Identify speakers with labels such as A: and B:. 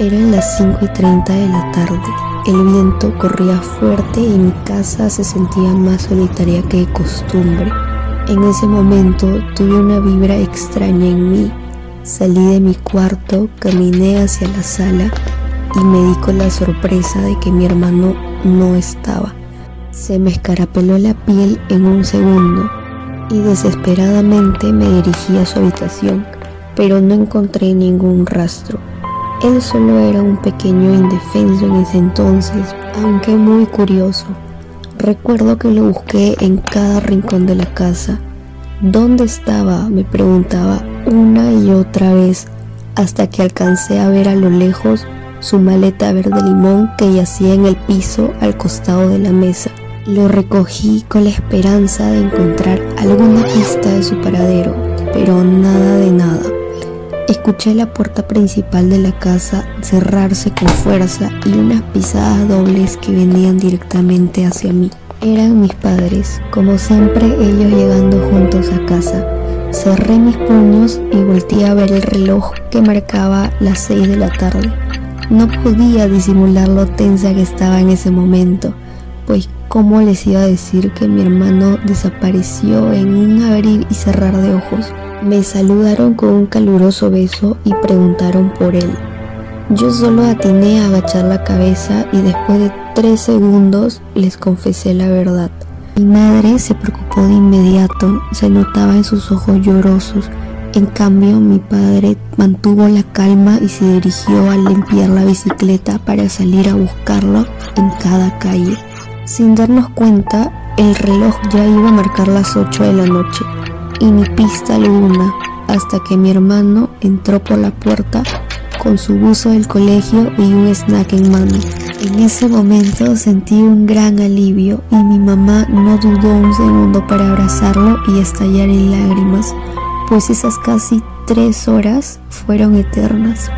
A: Eran las 5 y 30 de la tarde. El viento corría fuerte y mi casa se sentía más solitaria que de costumbre. En ese momento tuve una vibra extraña en mí. Salí de mi cuarto, caminé hacia la sala y me di con la sorpresa de que mi hermano no estaba. Se me escarapeló la piel en un segundo y desesperadamente me dirigí a su habitación, pero no encontré ningún rastro. Él solo era un pequeño indefenso en ese entonces, aunque muy curioso. Recuerdo que lo busqué en cada rincón de la casa. ¿Dónde estaba? me preguntaba una y otra vez, hasta que alcancé a ver a lo lejos su maleta verde limón que yacía en el piso al costado de la mesa. Lo recogí con la esperanza de encontrar alguna pista de su paradero, pero nada de nada. Escuché la puerta principal de la casa cerrarse con fuerza y unas pisadas dobles que venían directamente hacia mí. Eran mis padres, como siempre ellos llegando juntos a casa. Cerré mis puños y volteé a ver el reloj que marcaba las 6 de la tarde. No podía disimular lo tensa que estaba en ese momento, pues cómo les iba a decir que mi hermano desapareció en un abrir y cerrar de ojos. Me saludaron con un caluroso beso y preguntaron por él. Yo solo atiné a agachar la cabeza y después de tres segundos les confesé la verdad. Mi madre se preocupó de inmediato, se notaba en sus ojos llorosos. En cambio, mi padre mantuvo la calma y se dirigió a limpiar la bicicleta para salir a buscarlo en cada calle. Sin darnos cuenta, el reloj ya iba a marcar las 8 de la noche y mi pista alguna hasta que mi hermano entró por la puerta con su buzo del colegio y un snack en mano. En ese momento sentí un gran alivio y mi mamá no dudó un segundo para abrazarlo y estallar en lágrimas, pues esas casi tres horas fueron eternas.